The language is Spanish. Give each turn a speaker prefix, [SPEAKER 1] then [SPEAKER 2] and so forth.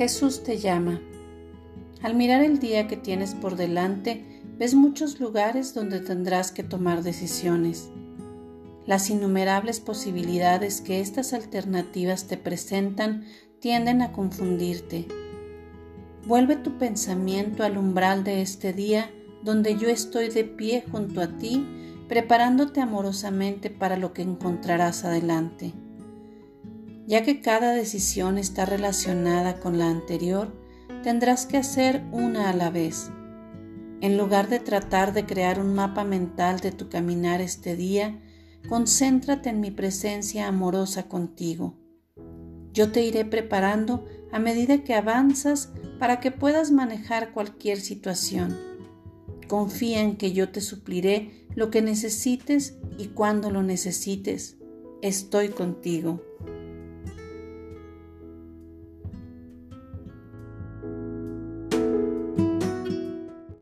[SPEAKER 1] Jesús te llama. Al mirar el día que tienes por delante, ves muchos lugares donde tendrás que tomar decisiones. Las innumerables posibilidades que estas alternativas te presentan tienden a confundirte. Vuelve tu pensamiento al umbral de este día donde yo estoy de pie junto a ti, preparándote amorosamente para lo que encontrarás adelante. Ya que cada decisión está relacionada con la anterior, tendrás que hacer una a la vez. En lugar de tratar de crear un mapa mental de tu caminar este día, concéntrate en mi presencia amorosa contigo. Yo te iré preparando a medida que avanzas para que puedas manejar cualquier situación. Confía en que yo te supliré lo que necesites y cuando lo necesites. Estoy contigo.